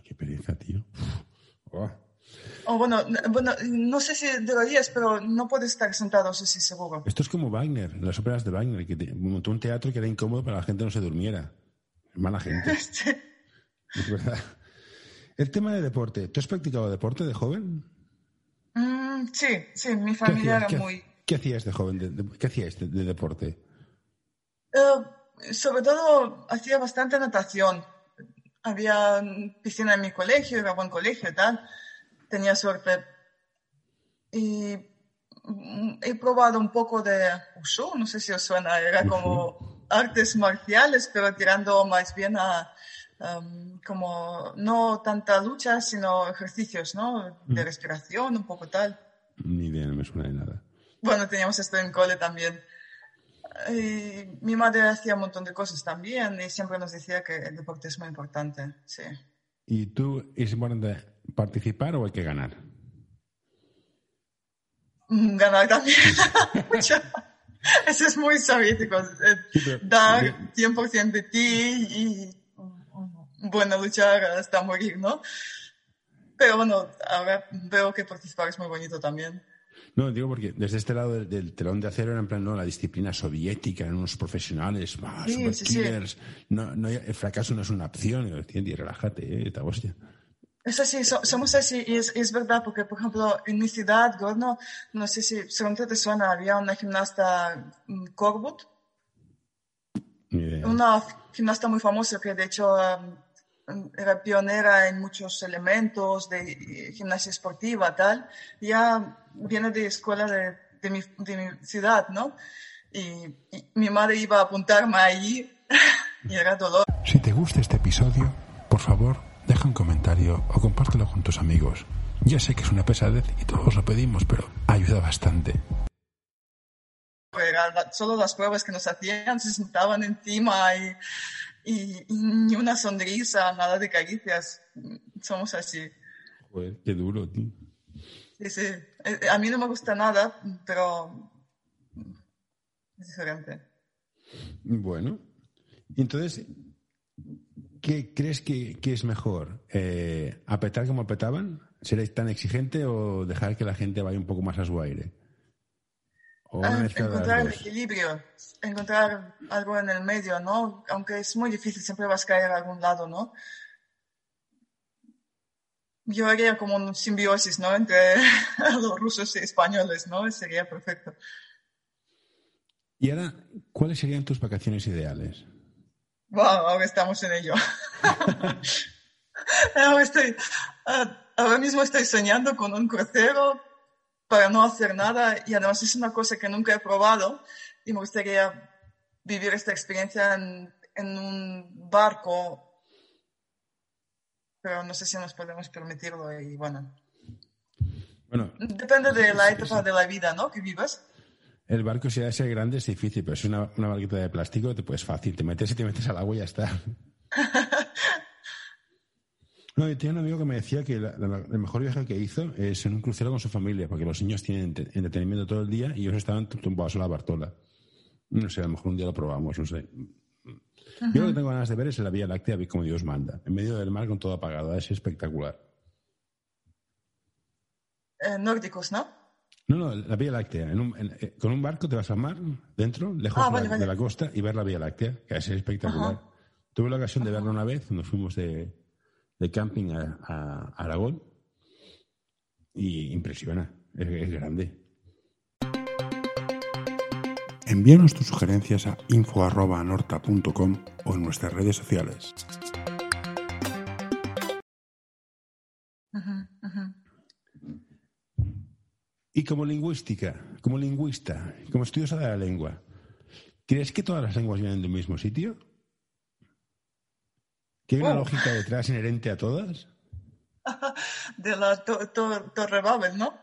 Qué pereza, tío. Oh. Oh, bueno, bueno, no sé si de rodillas, pero no puedes estar sentado, eso sí, seguro. Esto es como Wagner, las óperas de Wagner, que montó un teatro que era incómodo para que la gente no se durmiera. Mala gente. Es verdad. El tema de deporte. ¿Tú has practicado deporte de joven? Mm, sí, sí, mi familia era muy... ¿Qué hacías de joven? ¿Qué hacías de, deporte? Eh, sobre todo hacía bastante natación. Había piscina en mi colegio, era buen colegio y tal. Tenía suerte. Y mm, he probado un poco de Wushu, no sé si os suena, era como artes marciales, pero tirando más bien a como no tanta lucha, sino ejercicios, ¿no? De respiración, un poco tal. Ni idea, no me suena de nada. Bueno, teníamos esto en cole también. Y mi madre hacía un montón de cosas también y siempre nos decía que el deporte es muy importante, sí. ¿Y tú es importante participar o hay que ganar? mm, ganar también. Eso es muy soviético. eh, Dar 100% de ti y bueno, luchar hasta morir, ¿no? Pero bueno, ahora veo que participar es muy bonito también. No, digo porque desde este lado del, del telón de acero era en plan, no, la disciplina soviética, eran unos profesionales, bah, Sí. No, no, el fracaso no es una opción. Y yo, "Tiendi, relájate, eh, esta hostia. Es así, so- somos así, y es, es verdad, porque por ejemplo, en mi ciudad, Gorno, no sé si seguramente te suena, había una gimnasta mm, Korbut, Ni idea. una gimnasta muy famosa que de hecho um, era pionera en muchos elementos de eh, gimnasia esportiva, tal. Ya viene de escuela de, de, mi, de mi ciudad, ¿no? Y, y mi madre iba a apuntarme ahí y era dolor. Si te gusta este episodio, por favor, deja un comentario o compártelo con tus amigos. Ya sé que es una pesadez y todos lo pedimos, pero ayuda bastante. Era la- solo las pruebas que nos hacían, se sentaban encima y, y, y ni una sonrisa, nada de caricias. Somos así. Joder, qué duro, tío. Sí, sí. Eh, A mí no me gusta nada, pero es diferente. Bueno, entonces, ¿qué crees que, que es mejor? Eh, ¿Apretar como apretaban? ¿Seréis tan exigente o dejar que la gente vaya un poco más a su aire? ¿O una Ah, encontrar el equilibrio, encontrar algo en el medio, ¿no? Aunque es muy difícil, siempre vas a caer a algún lado, ¿no? Yo haría como un simbiosis, ¿no? Entre los rusos y españoles, ¿no? Sería perfecto. Y ahora, ¿cuáles serían tus vacaciones ideales? Wow, ahora estamos en ello. ahora, estoy, ah, ahora mismo estoy soñando con un crucero para no hacer nada y además es una cosa que nunca he probado y me gustaría vivir esta experiencia en, en un barco, pero no sé si nos podemos permitirlo y bueno, Bueno, depende de la etapa de la vida, ¿no? Que vivas. El barco si ser grande es difícil, pero si es una, una barquita de plástico, te puedes fácil. Te metes y te metes al agua y ya está. No, yo tenía un amigo que me decía que la- la- el mejor viaje que hizo es en un crucero con su familia, porque los niños tienen entretenimiento todo el día y ellos estaban tumbados a la Bartola. No sé, a lo mejor un día lo probamos, no sé. Yo lo que tengo ganas de ver es la Vía Láctea, como Dios manda, en medio del mar con todo apagado, es espectacular. Eh, nórdicos, ¿no? No, no, la Vía Láctea. En un- en- eh, con un barco te vas al mar, dentro, lejos Ah, de, la, vale, vale. de la costa, y ver la Vía Láctea, que es espectacular. Ajá. Tuve la ocasión de verla una vez cuando fuimos de, de camping a, a Aragón y impresiona, es, es grande. Envíanos tus sugerencias a info.norta.com o en nuestras redes sociales. Y como lingüística, como lingüista, como estudiosa de la lengua, ¿crees que todas las lenguas vienen de un mismo sitio? ¿Que hay una Oh. lógica detrás inherente a todas? De la to- to- Torre Babel, ¿no?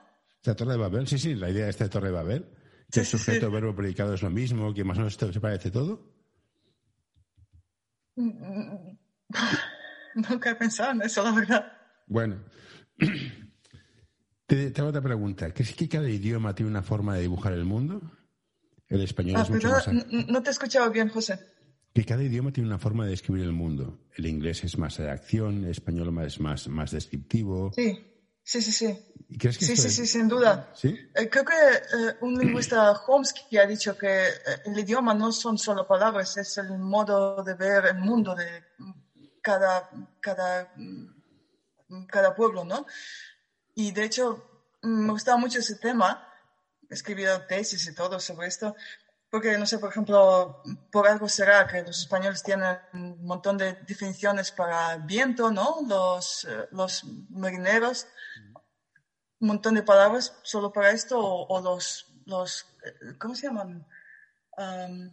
La Torre de Babel, sí, sí, la idea esta de Torre de Babel, que Sí, el sujeto, sí. verbo, predicado es lo mismo, que más o menos se parece todo. Nunca he pensado en eso, la verdad. Bueno, te, te hago otra pregunta. ¿Crees que cada idioma tiene una forma de dibujar el mundo? El español Ah, es mucho más... no te he escuchado bien, José. Que cada idioma tiene una forma de describir el mundo. El inglés es más de acción, el español es más, más descriptivo. Sí, sí, sí, sí. ¿Y crees que Sí, sí, es- sí, sin duda. ¿Sí? Eh, creo que eh, un lingüista Chomsky ha dicho que eh, el idioma no son solo palabras, es el modo de ver el mundo de cada, cada, cada pueblo, ¿no? Y de hecho, mm, me gustaba mucho ese tema. He escribido tesis y todo sobre esto. Porque, no sé, por ejemplo, por algo será que los españoles tienen un montón de definiciones para viento, ¿no? Los, eh, los marineros un montón de palabras solo para esto o, o los, los, eh, ¿cómo se llaman? Am,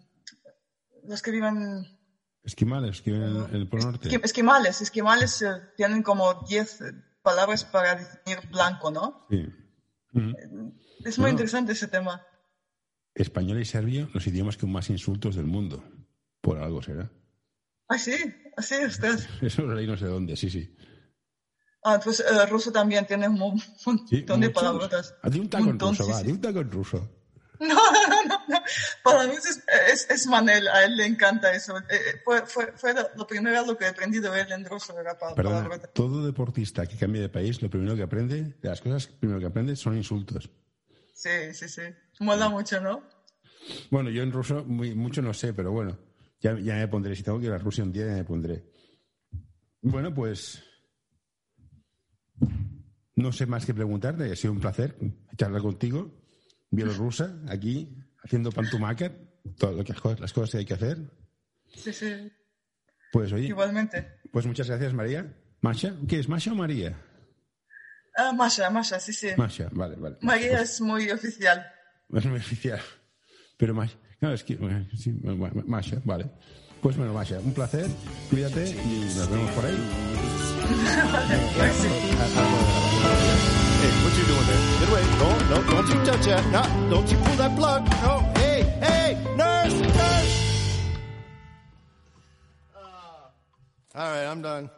los que viven, Esquimales, que viven en el Polo Norte. esqui- esquimales, esquimales eh, tienen como 10 palabras para definir blanco, ¿no? Sí. Ujú. Es muy No. interesante ese tema. Español y serbio, los idiomas con más insultos del mundo. Por algo será. Ah, sí, así, usted. Eso lo leí no sé dónde, sí, sí. Ah, pues el ruso también tiene un montón de palabras. Di un taco en ruso, va, di un taco en ruso. No, no, no, no. Para mí es, es, Manel, a él le encanta eso. Eh, eh, fue, fue, fue lo primero lo que he aprendido de él en ruso. Era para, Perdona, todo deportista que cambia de país, lo primero que aprende, de las cosas primero que aprende son insultos. Sí, sí, sí. Mola mucho, ¿no? Bueno, yo en ruso muy, mucho no sé, pero bueno, ya, ya me pondré. Si tengo que ir a Rusia un día, ya me pondré. Bueno, pues no sé más que preguntarte. Ha sido un placer charlar contigo, bielorrusa, aquí, haciendo pantumaca, todas las cosas que hay que hacer. Sí, sí. Pues oye. Igualmente. Pues muchas gracias, María. ¿Masha? ¿Qué es, Masha o María? Ah, Masha, Masha, sí, sí. Masha, vale, vale. María pues es muy oficial. Es muy oficial. Pero Masha, no, es que, sí, Masha, vale. Pues bueno, Masha, un placer, cuídate y nos vemos por ahí. Hey, what you doing there? Get away. No, no, don't you touch that. No, don't you pull that plug. No, hey, hey, nurse, nurse. Uh, all right, I'm done.